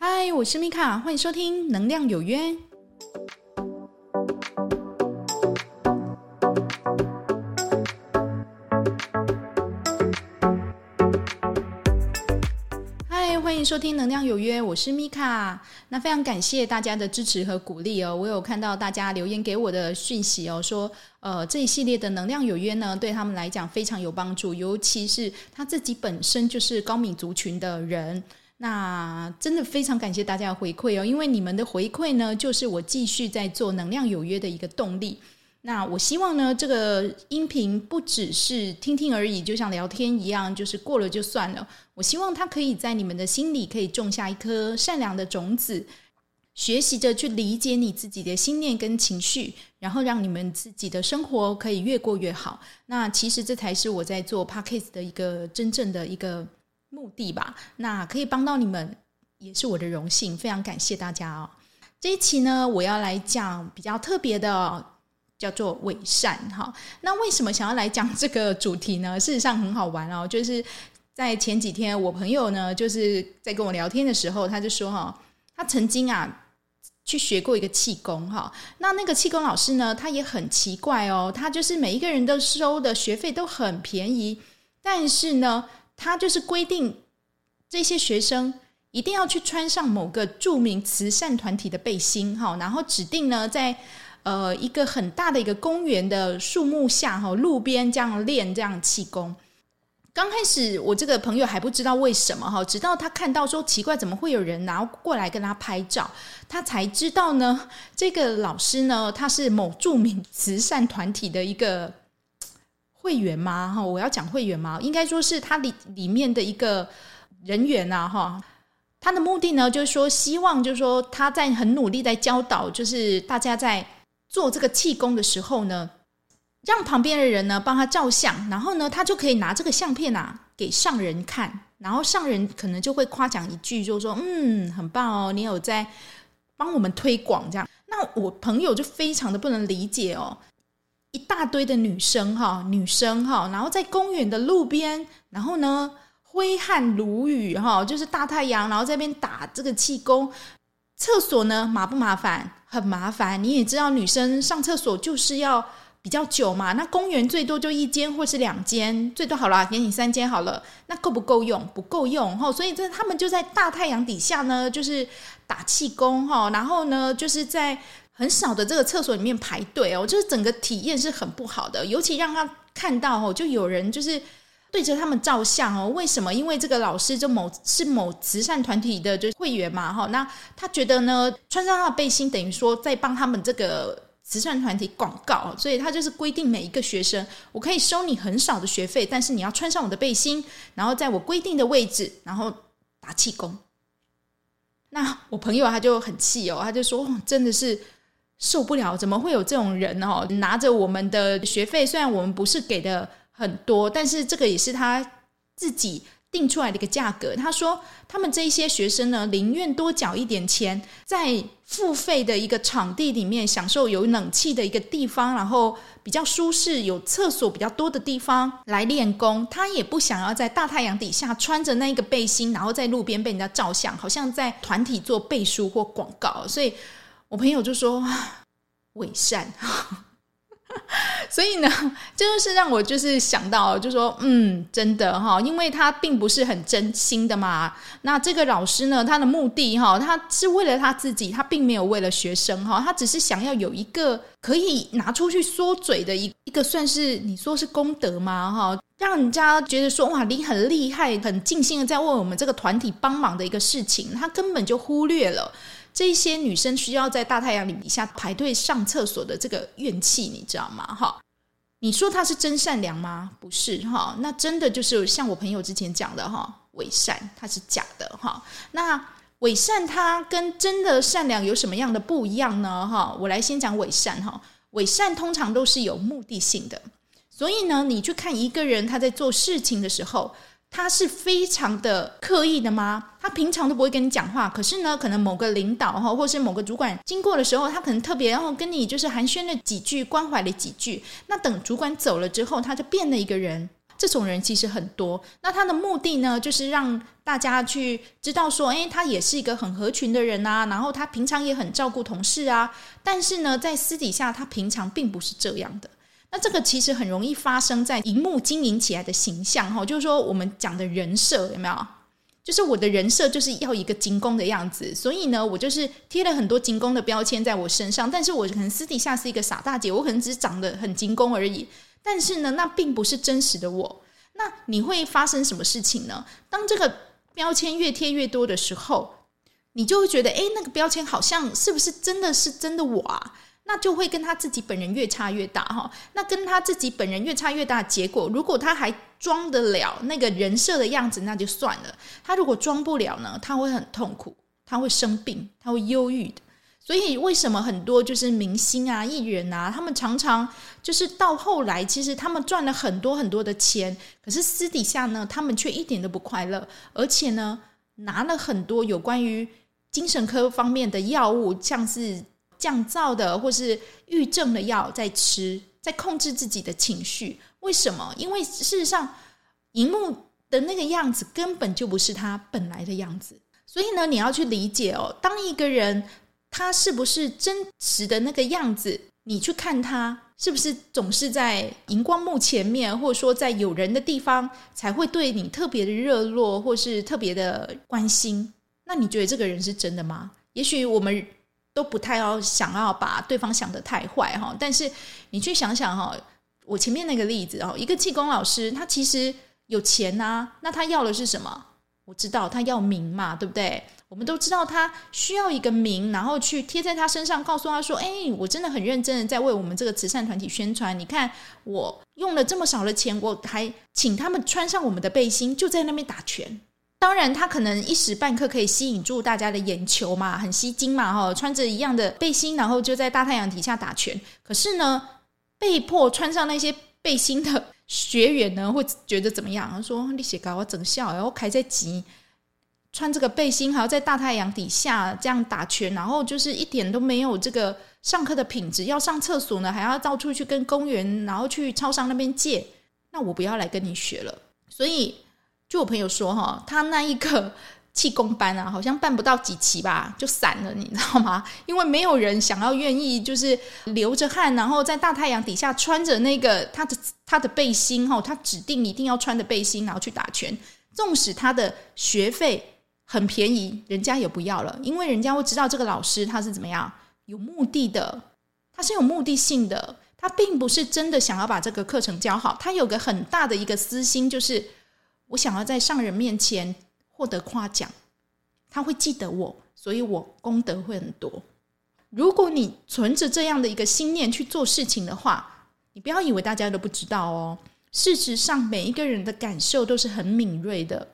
嗨，我是米卡，欢迎收听《能量有约》。嗨，欢迎收听《能量有约》，我是米卡。那非常感谢大家的支持和鼓励哦，我有看到大家留言给我的讯息哦，说呃这一系列的《能量有约》呢，对他们来讲非常有帮助，尤其是他自己本身就是高敏族群的人。那真的非常感谢大家的回馈哦，因为你们的回馈呢，就是我继续在做能量有约的一个动力。那我希望呢，这个音频不只是听听而已，就像聊天一样，就是过了就算了。我希望它可以在你们的心里可以种下一颗善良的种子，学习着去理解你自己的心念跟情绪，然后让你们自己的生活可以越过越好。那其实这才是我在做 Podcast 的一个真正的一个。目的吧，那可以帮到你们，也是我的荣幸，非常感谢大家哦。这一期呢，我要来讲比较特别的，叫做伪善哈。那为什么想要来讲这个主题呢？事实上很好玩哦，就是在前几天，我朋友呢，就是在跟我聊天的时候，他就说哈，他曾经啊去学过一个气功哈。那那个气功老师呢，他也很奇怪哦，他就是每一个人都收的学费都很便宜，但是呢。他就是规定这些学生一定要去穿上某个著名慈善团体的背心，哈，然后指定呢在呃一个很大的一个公园的树木下，哈，路边这样练这样气功。刚开始我这个朋友还不知道为什么，哈，直到他看到说奇怪，怎么会有人拿过来跟他拍照，他才知道呢，这个老师呢他是某著名慈善团体的一个。会员吗？哈，我要讲会员吗？应该说是他里里面的一个人员啊，哈。他的目的呢，就是说希望，就是说他在很努力在教导，就是大家在做这个气功的时候呢，让旁边的人呢帮他照相，然后呢，他就可以拿这个相片啊给上人看，然后上人可能就会夸奖一句，就是说嗯，很棒哦，你有在帮我们推广这样。那我朋友就非常的不能理解哦。一大堆的女生哈，女生哈，然后在公园的路边，然后呢挥汗如雨哈，就是大太阳，然后在那边打这个气功。厕所呢麻不麻烦？很麻烦。你也知道，女生上厕所就是要比较久嘛。那公园最多就一间或是两间，最多好了，给你三间好了。那够不够用？不够用哈。所以这他们就在大太阳底下呢，就是打气功哈，然后呢就是在。很少的这个厕所里面排队哦，就是整个体验是很不好的，尤其让他看到哦，就有人就是对着他们照相哦。为什么？因为这个老师就某是某慈善团体的就是会员嘛哈，那他觉得呢，穿上他的背心等于说在帮他们这个慈善团体广告，所以他就是规定每一个学生，我可以收你很少的学费，但是你要穿上我的背心，然后在我规定的位置，然后打气功。那我朋友他就很气哦，他就说真的是。受不了，怎么会有这种人哦？拿着我们的学费，虽然我们不是给的很多，但是这个也是他自己定出来的一个价格。他说，他们这些学生呢，宁愿多缴一点钱，在付费的一个场地里面享受有冷气的一个地方，然后比较舒适、有厕所比较多的地方来练功。他也不想要在大太阳底下穿着那个背心，然后在路边被人家照相，好像在团体做背书或广告。所以。我朋友就说伪善，所以呢，这就是让我就是想到，就说嗯，真的哈，因为他并不是很真心的嘛。那这个老师呢，他的目的哈，他是为了他自己，他并没有为了学生哈，他只是想要有一个可以拿出去说嘴的一一个算是你说是功德吗？哈，让人家觉得说哇，你很厉害，很尽心的在为我们这个团体帮忙的一个事情，他根本就忽略了。这些女生需要在大太阳底下排队上厕所的这个怨气，你知道吗？哈，你说她是真善良吗？不是哈，那真的就是像我朋友之前讲的哈，伪善，它是假的哈。那伪善它跟真的善良有什么样的不一样呢？哈，我来先讲伪善哈。伪善通常都是有目的性的，所以呢，你去看一个人他在做事情的时候。他是非常的刻意的吗？他平常都不会跟你讲话，可是呢，可能某个领导哈，或是某个主管经过的时候，他可能特别然后跟你就是寒暄了几句，关怀了几句。那等主管走了之后，他就变了一个人。这种人其实很多。那他的目的呢，就是让大家去知道说，诶，他也是一个很合群的人啊，然后他平常也很照顾同事啊。但是呢，在私底下，他平常并不是这样的。那这个其实很容易发生在荧幕经营起来的形象，哈，就是说我们讲的人设有没有？就是我的人设就是要一个精工的样子，所以呢，我就是贴了很多精工的标签在我身上。但是我可能私底下是一个傻大姐，我可能只是长得很精工而已。但是呢，那并不是真实的我。那你会发生什么事情呢？当这个标签越贴越多的时候，你就会觉得，诶，那个标签好像是不是真的是真的我啊？那就会跟他自己本人越差越大哈。那跟他自己本人越差越大结果，如果他还装得了那个人设的样子，那就算了。他如果装不了呢，他会很痛苦，他会生病，他会忧郁的。所以为什么很多就是明星啊、艺人啊，他们常常就是到后来，其实他们赚了很多很多的钱，可是私底下呢，他们却一点都不快乐，而且呢，拿了很多有关于精神科方面的药物，像是。降噪的或是郁症的药在吃，在控制自己的情绪。为什么？因为事实上，荧幕的那个样子根本就不是他本来的样子。所以呢，你要去理解哦，当一个人他是不是真实的那个样子，你去看他是不是总是在荧光幕前面，或者说在有人的地方才会对你特别的热络，或是特别的关心。那你觉得这个人是真的吗？也许我们。都不太要想要把对方想得太坏哈，但是你去想想哈，我前面那个例子哦，一个气功老师，他其实有钱呐，那他要的是什么？我知道他要名嘛，对不对？我们都知道他需要一个名，然后去贴在他身上，告诉他说：“哎，我真的很认真的在为我们这个慈善团体宣传。你看，我用了这么少的钱，我还请他们穿上我们的背心，就在那边打拳。”当然，他可能一时半刻可以吸引住大家的眼球嘛，很吸睛嘛，哈，穿着一样的背心，然后就在大太阳底下打拳。可是呢，被迫穿上那些背心的学员呢，会觉得怎么样？说你写稿我整笑，然后开在急，穿这个背心还要在大太阳底下这样打拳，然后就是一点都没有这个上课的品质。要上厕所呢，还要到处去跟公园，然后去超商那边借。那我不要来跟你学了。所以。就我朋友说哈，他那一个气功班啊，好像办不到几期吧，就散了，你知道吗？因为没有人想要愿意，就是流着汗，然后在大太阳底下穿着那个他的他的背心哈，他指定一定要穿的背心，然后去打拳。纵使他的学费很便宜，人家也不要了，因为人家会知道这个老师他是怎么样，有目的的，他是有目的性的，他并不是真的想要把这个课程教好，他有个很大的一个私心，就是。我想要在上人面前获得夸奖，他会记得我，所以我功德会很多。如果你存着这样的一个心念去做事情的话，你不要以为大家都不知道哦。事实上，每一个人的感受都是很敏锐的，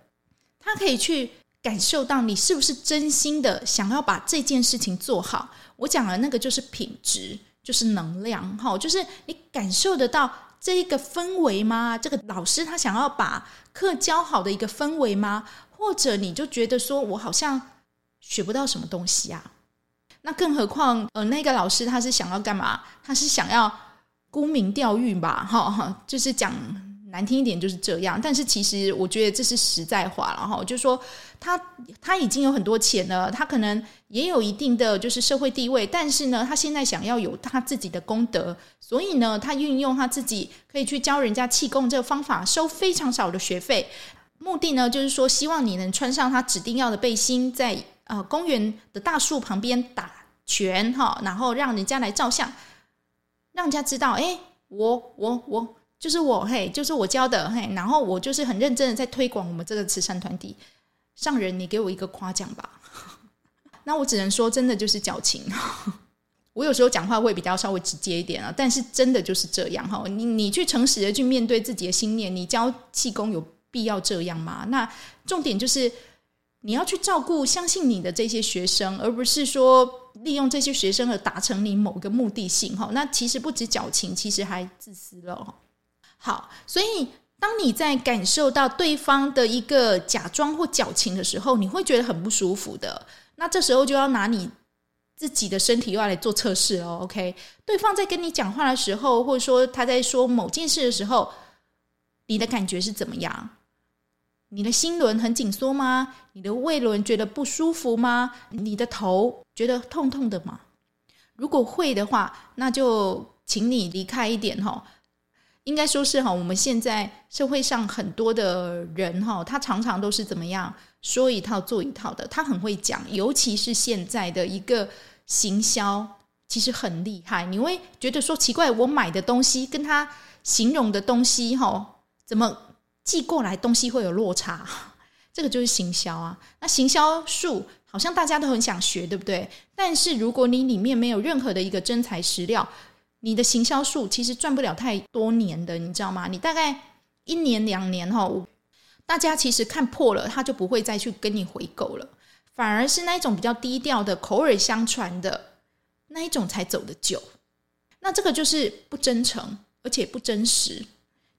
他可以去感受到你是不是真心的想要把这件事情做好。我讲的那个就是品质，就是能量，哈，就是你感受得到。这一个氛围吗？这个老师他想要把课教好的一个氛围吗？或者你就觉得说我好像学不到什么东西啊？那更何况呃，那个老师他是想要干嘛？他是想要沽名钓誉吧？哈哈，就是讲。难听一点就是这样，但是其实我觉得这是实在话了哈，就是说他他已经有很多钱了，他可能也有一定的就是社会地位，但是呢，他现在想要有他自己的功德，所以呢，他运用他自己可以去教人家气功这个方法，收非常少的学费，目的呢就是说希望你能穿上他指定要的背心，在呃公园的大树旁边打拳哈，然后让人家来照相，让人家知道，哎，我我我。就是我嘿，就是我教的嘿，然后我就是很认真的在推广我们这个慈善团体。上人，你给我一个夸奖吧。那我只能说，真的就是矫情。我有时候讲话会比较稍微直接一点啊，但是真的就是这样哈。你你去诚实的去面对自己的心念，你教气功有必要这样吗？那重点就是你要去照顾相信你的这些学生，而不是说利用这些学生而达成你某个目的性哈。那其实不止矫情，其实还自私了。好，所以当你在感受到对方的一个假装或矫情的时候，你会觉得很不舒服的。那这时候就要拿你自己的身体又要来做测试哦。OK，对方在跟你讲话的时候，或者说他在说某件事的时候，你的感觉是怎么样？你的心轮很紧缩吗？你的胃轮觉得不舒服吗？你的头觉得痛痛的吗？如果会的话，那就请你离开一点哈。应该说是哈，我们现在社会上很多的人哈，他常常都是怎么样说一套做一套的，他很会讲，尤其是现在的一个行销，其实很厉害。你会觉得说奇怪，我买的东西跟他形容的东西哈，怎么寄过来东西会有落差？这个就是行销啊。那行销术好像大家都很想学，对不对？但是如果你里面没有任何的一个真材实料，你的行销术其实赚不了太多年的，你知道吗？你大概一年两年哈，大家其实看破了，他就不会再去跟你回购了，反而是那一种比较低调的、口耳相传的那一种才走得久。那这个就是不真诚，而且不真实，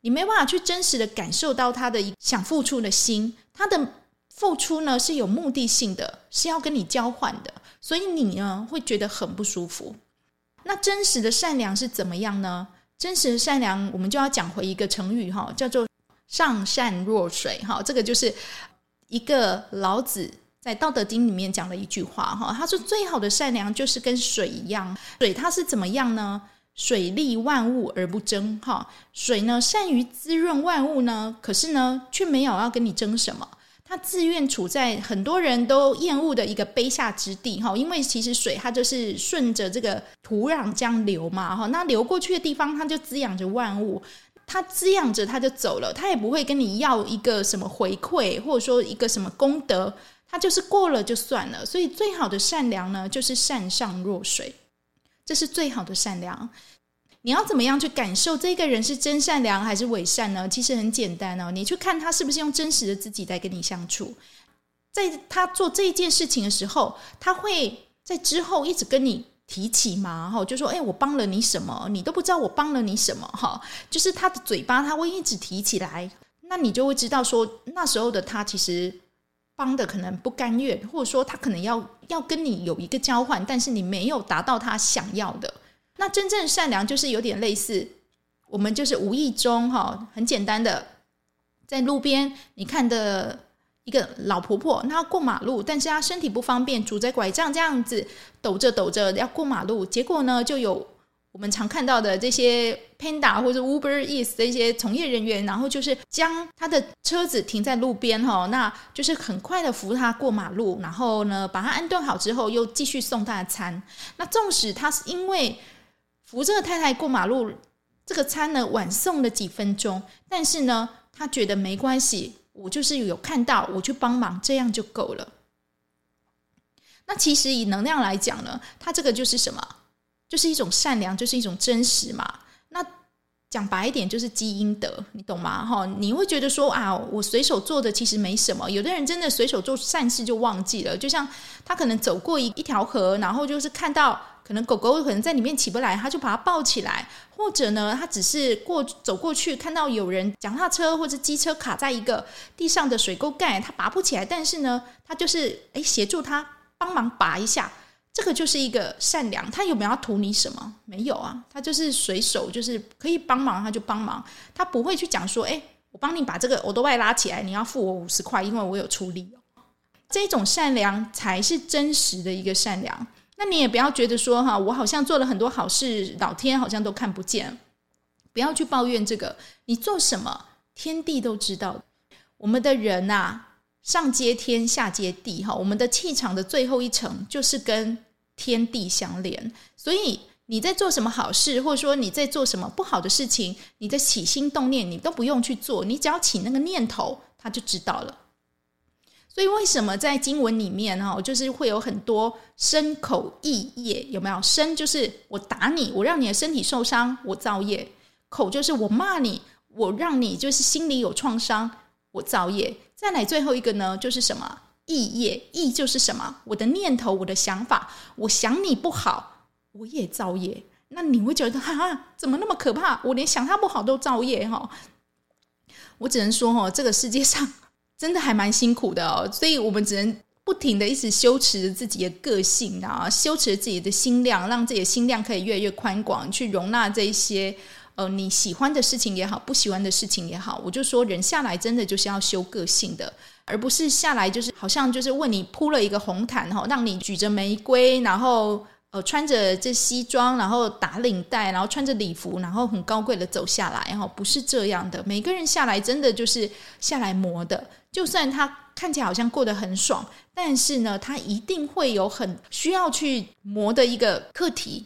你没办法去真实的感受到他的想付出的心，他的付出呢是有目的性的，是要跟你交换的，所以你呢会觉得很不舒服。那真实的善良是怎么样呢？真实的善良，我们就要讲回一个成语哈，叫做“上善若水”哈。这个就是一个老子在《道德经》里面讲的一句话哈。他说：“最好的善良就是跟水一样，水它是怎么样呢？水利万物而不争哈。水呢，善于滋润万物呢，可是呢，却没有要跟你争什么。”他自愿处在很多人都厌恶的一个卑下之地，哈，因为其实水它就是顺着这个土壤这样流嘛，哈，那流过去的地方，它就滋养着万物，它滋养着它就走了，它也不会跟你要一个什么回馈，或者说一个什么功德，它就是过了就算了。所以最好的善良呢，就是善上若水，这是最好的善良。你要怎么样去感受这个人是真善良还是伪善呢？其实很简单哦，你去看他是不是用真实的自己在跟你相处，在他做这一件事情的时候，他会在之后一直跟你提起吗？哈，就说：“哎，我帮了你什么？你都不知道我帮了你什么？”哈，就是他的嘴巴他会一直提起来，那你就会知道说那时候的他其实帮的可能不甘愿，或者说他可能要要跟你有一个交换，但是你没有达到他想要的。那真正善良就是有点类似，我们就是无意中哈，很简单的，在路边你看的一个老婆婆，她要过马路，但是她身体不方便，拄着拐杖这样子抖着抖着要过马路，结果呢，就有我们常看到的这些 Panda 或者 Uber Eats 的一些从业人员，然后就是将他的车子停在路边哈，那就是很快的扶他过马路，然后呢把他安顿好之后，又继续送他的餐。那纵使他是因为扶这个太太过马路，这个餐呢晚送了几分钟，但是呢，他觉得没关系，我就是有看到，我去帮忙，这样就够了。那其实以能量来讲呢，它这个就是什么？就是一种善良，就是一种真实嘛。那讲白一点，就是积阴德，你懂吗？哈，你会觉得说啊，我随手做的其实没什么。有的人真的随手做善事就忘记了，就像他可能走过一一条河，然后就是看到。可能狗狗可能在里面起不来，他就把它抱起来，或者呢，他只是过走过去，看到有人脚踏车或者机车卡在一个地上的水沟盖，他拔不起来，但是呢，他就是诶协助他帮忙拔一下，这个就是一个善良。他有没有要图你什么？没有啊，他就是随手就是可以帮忙，他就帮忙，他不会去讲说，诶，我帮你把这个欧兜拜拉起来，你要付我五十块，因为我有出力。这种善良才是真实的一个善良。那你也不要觉得说哈，我好像做了很多好事，老天好像都看不见。不要去抱怨这个，你做什么，天地都知道。我们的人呐，上接天，下接地哈。我们的气场的最后一层就是跟天地相连。所以你在做什么好事，或者说你在做什么不好的事情，你的起心动念你都不用去做，你只要起那个念头，他就知道了。所以为什么在经文里面哈，就是会有很多身口意业，有没有？身就是我打你，我让你的身体受伤，我造业；口就是我骂你，我让你就是心里有创伤，我造业。再来最后一个呢，就是什么？意业，意就是什么？我的念头，我的想法，我想你不好，我也造业。那你会觉得哈哈，怎么那么可怕？我连想他不好都造业哈。我只能说哈，这个世界上。真的还蛮辛苦的哦，所以我们只能不停的一直修持自己的个性啊，修持自己的心量，让自己的心量可以越来越宽广，去容纳这一些呃你喜欢的事情也好，不喜欢的事情也好，我就说人下来真的就是要修个性的，而不是下来就是好像就是为你铺了一个红毯哈，让你举着玫瑰，然后。呃，穿着这西装，然后打领带，然后穿着礼服，然后很高贵的走下来，哈，不是这样的。每个人下来真的就是下来磨的，就算他看起来好像过得很爽，但是呢，他一定会有很需要去磨的一个课题，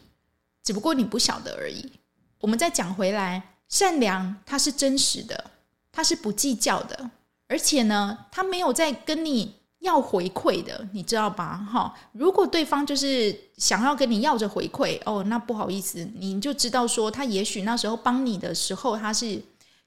只不过你不晓得而已。我们再讲回来，善良它是真实的，它是不计较的，而且呢，他没有在跟你。要回馈的，你知道吧？哈，如果对方就是想要跟你要着回馈，哦，那不好意思，你就知道说他也许那时候帮你的时候，他是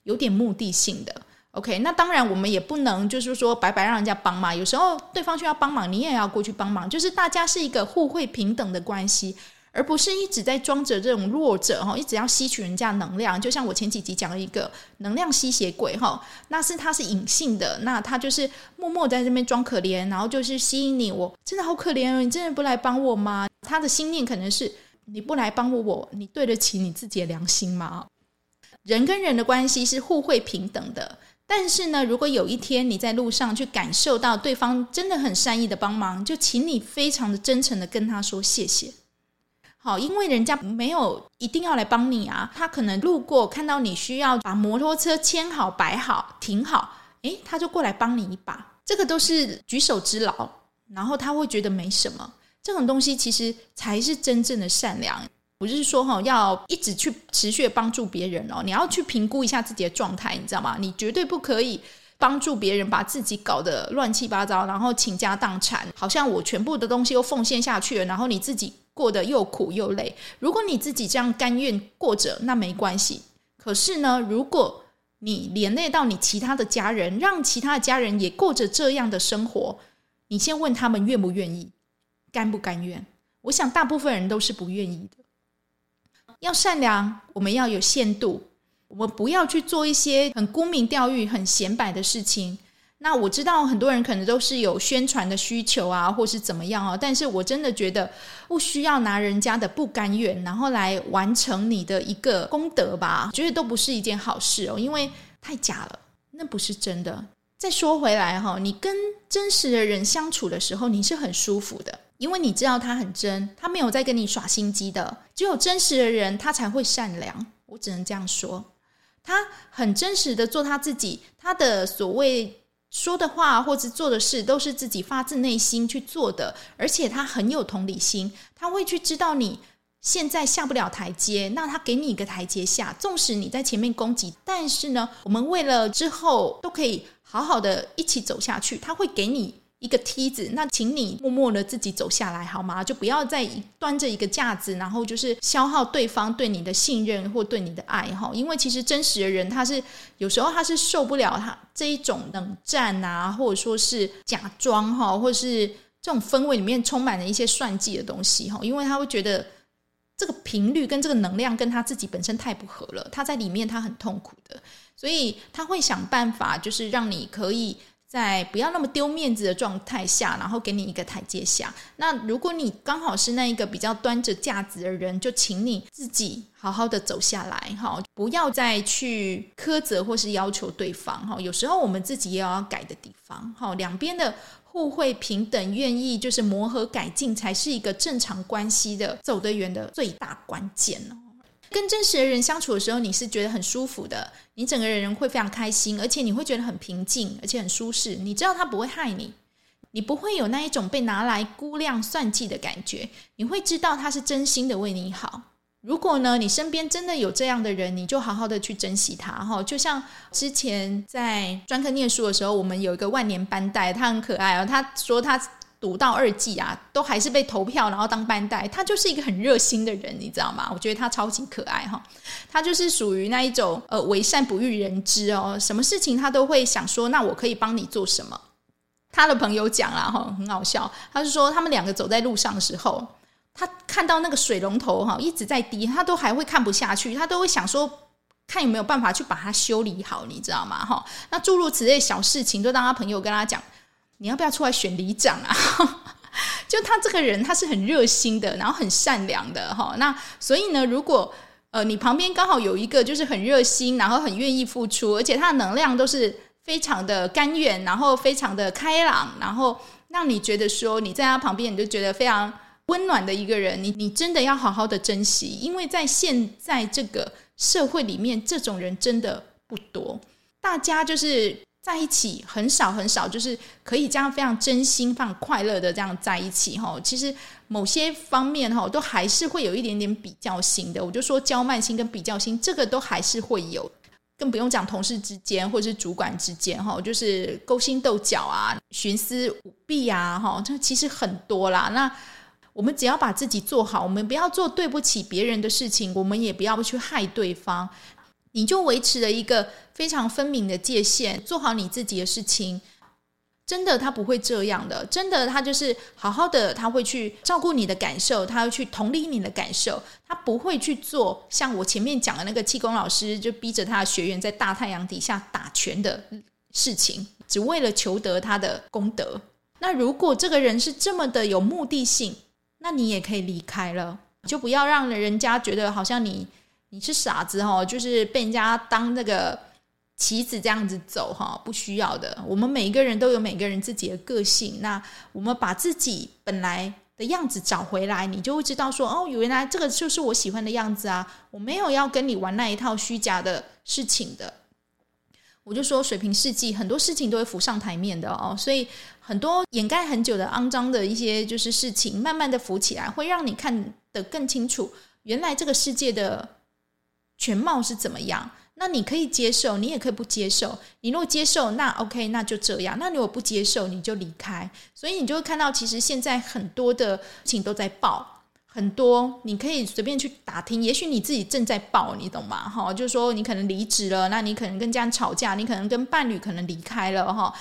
有点目的性的。OK，那当然我们也不能就是说白白让人家帮嘛，有时候对方需要帮忙，你也要过去帮忙，就是大家是一个互惠平等的关系。而不是一直在装着这种弱者哈，一直要吸取人家能量。就像我前几集讲了一个能量吸血鬼哈，那是他是隐性的，那他就是默默在这边装可怜，然后就是吸引你。我真的好可怜哦，你真的不来帮我吗？他的心念可能是你不来帮我，我你对得起你自己的良心吗？人跟人的关系是互惠平等的，但是呢，如果有一天你在路上去感受到对方真的很善意的帮忙，就请你非常的真诚的跟他说谢谢。好，因为人家没有一定要来帮你啊，他可能路过看到你需要把摩托车牵好、摆好、停好，诶，他就过来帮你一把，这个都是举手之劳，然后他会觉得没什么。这种东西其实才是真正的善良，不是说哈要一直去持续帮助别人哦，你要去评估一下自己的状态，你知道吗？你绝对不可以帮助别人，把自己搞得乱七八糟，然后倾家荡产，好像我全部的东西都奉献下去了，然后你自己。过得又苦又累。如果你自己这样甘愿过着，那没关系。可是呢，如果你连累到你其他的家人，让其他的家人也过着这样的生活，你先问他们愿不愿意，甘不甘愿？我想大部分人都是不愿意的。要善良，我们要有限度，我们不要去做一些很沽名钓誉、很显摆的事情。那我知道很多人可能都是有宣传的需求啊，或是怎么样啊，但是我真的觉得不需要拿人家的不甘愿，然后来完成你的一个功德吧，觉得都不是一件好事哦，因为太假了，那不是真的。再说回来哈，你跟真实的人相处的时候，你是很舒服的，因为你知道他很真，他没有在跟你耍心机的。只有真实的人，他才会善良。我只能这样说，他很真实的做他自己，他的所谓。说的话或者做的事都是自己发自内心去做的，而且他很有同理心，他会去知道你现在下不了台阶，那他给你一个台阶下。纵使你在前面攻击，但是呢，我们为了之后都可以好好的一起走下去，他会给你。一个梯子，那请你默默的自己走下来好吗？就不要再端着一个架子，然后就是消耗对方对你的信任或对你的爱哈。因为其实真实的人，他是有时候他是受不了他这一种冷战啊，或者说是假装哈，或是这种氛围里面充满了一些算计的东西哈。因为他会觉得这个频率跟这个能量跟他自己本身太不合了，他在里面他很痛苦的，所以他会想办法，就是让你可以。在不要那么丢面子的状态下，然后给你一个台阶下。那如果你刚好是那一个比较端着架子的人，就请你自己好好的走下来，哈，不要再去苛责或是要求对方，哈。有时候我们自己也要改的地方，哈。两边的互惠平等，愿意就是磨合改进，才是一个正常关系的走得远的最大关键哦。跟真实的人相处的时候，你是觉得很舒服的，你整个人会非常开心，而且你会觉得很平静，而且很舒适。你知道他不会害你，你不会有那一种被拿来估量算计的感觉，你会知道他是真心的为你好。如果呢，你身边真的有这样的人，你就好好的去珍惜他哈。就像之前在专科念书的时候，我们有一个万年班代，他很可爱哦，他说他。读到二季啊，都还是被投票，然后当班代。他就是一个很热心的人，你知道吗？我觉得他超级可爱哈。他就是属于那一种呃，为善不欲人知哦，什么事情他都会想说，那我可以帮你做什么？他的朋友讲了哈，很好笑。他是说他们两个走在路上的时候，他看到那个水龙头哈一直在滴，他都还会看不下去，他都会想说，看有没有办法去把它修理好，你知道吗？哈，那诸如此类小事情，都当他朋友跟他讲。你要不要出来选里长啊？就他这个人，他是很热心的，然后很善良的哈。那所以呢，如果呃，你旁边刚好有一个就是很热心，然后很愿意付出，而且他的能量都是非常的甘愿，然后非常的开朗，然后让你觉得说你在他旁边，你就觉得非常温暖的一个人。你你真的要好好的珍惜，因为在现在这个社会里面，这种人真的不多，大家就是。在一起很少很少，就是可以这样非常真心、非常快乐的这样在一起哈。其实某些方面哈，都还是会有一点点比较心的。我就说骄慢心跟比较心，这个都还是会有，更不用讲同事之间或者是主管之间哈，就是勾心斗角啊、徇私舞弊啊哈，这其实很多啦。那我们只要把自己做好，我们不要做对不起别人的事情，我们也不要去害对方。你就维持了一个非常分明的界限，做好你自己的事情。真的，他不会这样的。真的，他就是好好的，他会去照顾你的感受，他会去同理你的感受，他不会去做像我前面讲的那个气功老师，就逼着他的学员在大太阳底下打拳的事情，只为了求得他的功德。那如果这个人是这么的有目的性，那你也可以离开了，就不要让人家觉得好像你。你是傻子哈，就是被人家当那个棋子这样子走哈，不需要的。我们每一个人都有每个人自己的个性，那我们把自己本来的样子找回来，你就会知道说，哦，原来这个就是我喜欢的样子啊。我没有要跟你玩那一套虚假的事情的。我就说，水平世纪很多事情都会浮上台面的哦，所以很多掩盖很久的肮脏的一些就是事情，慢慢的浮起来，会让你看得更清楚，原来这个世界的。全貌是怎么样？那你可以接受，你也可以不接受。你如果接受，那 OK，那就这样。那你如果不接受，你就离开。所以你就会看到，其实现在很多的事情都在爆，很多你可以随便去打听。也许你自己正在爆，你懂吗？哈，就是说你可能离职了，那你可能跟家人吵架，你可能跟伴侣可能离开了，哈。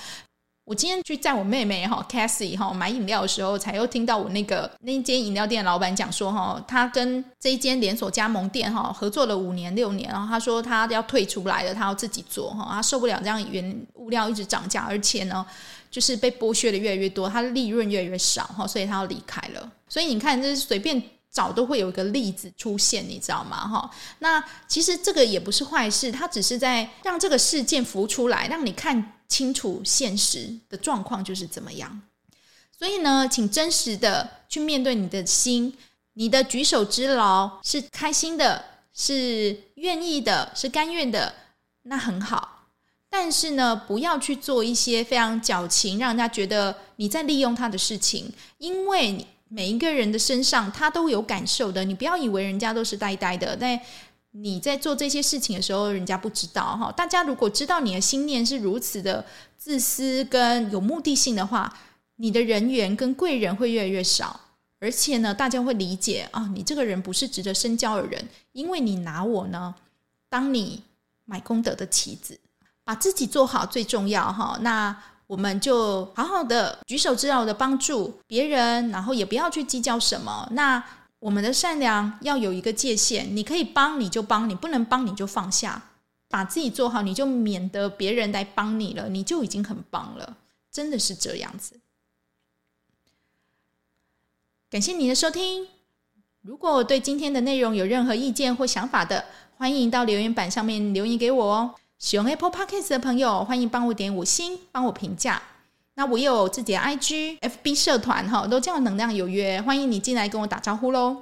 我今天去载我妹妹哈，Cassie 哈买饮料的时候，才又听到我那个那一间饮料店的老板讲说哈，他跟这一间连锁加盟店哈合作了五年六年，然后他说他要退出来了，他要自己做哈，他受不了这样原物料一直涨价，而且呢，就是被剥削的越来越多，他的利润越来越少哈，所以他要离开了。所以你看，这是随便找都会有一个例子出现，你知道吗？哈，那其实这个也不是坏事，他只是在让这个事件浮出来，让你看。清楚现实的状况就是怎么样，所以呢，请真实的去面对你的心，你的举手之劳是开心的，是愿意的，是甘愿的，那很好。但是呢，不要去做一些非常矫情，让人家觉得你在利用他的事情，因为每一个人的身上他都有感受的，你不要以为人家都是呆呆的，你在做这些事情的时候，人家不知道哈。大家如果知道你的心念是如此的自私跟有目的性的话，你的人缘跟贵人会越来越少，而且呢，大家会理解啊，你这个人不是值得深交的人，因为你拿我呢当你买功德的棋子，把自己做好最重要哈。那我们就好好的举手之劳的帮助别人，然后也不要去计较什么。那。我们的善良要有一个界限，你可以帮你就帮，你不能帮你就放下，把自己做好，你就免得别人来帮你了，你就已经很棒了，真的是这样子。感谢你的收听，如果对今天的内容有任何意见或想法的，欢迎到留言板上面留言给我哦。使用 Apple Podcast 的朋友，欢迎帮我点五星，帮我评价。那我有自己的 igfb 社团哈都叫能量有约欢迎你进来跟我打招呼喽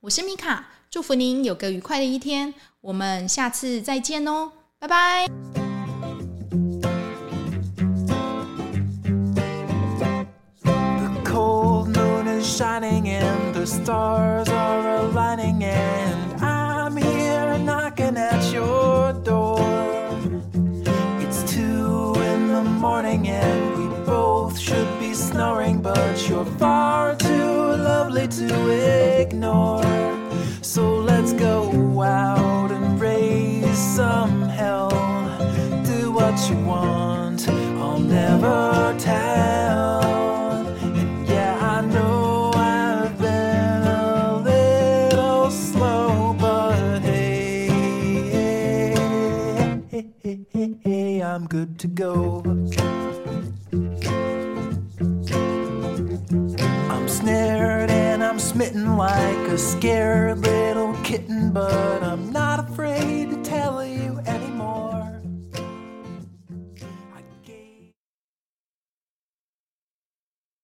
我是米卡祝福您有个愉快的一天我们下次再见哦拜拜。The cold moon is shining and the stars are aligning. you're far too lovely to ignore. So let's go out and raise some hell. Do what you want, I'll never tell. I'm good to go. smitten like a scared little kitten, but I'm not afraid.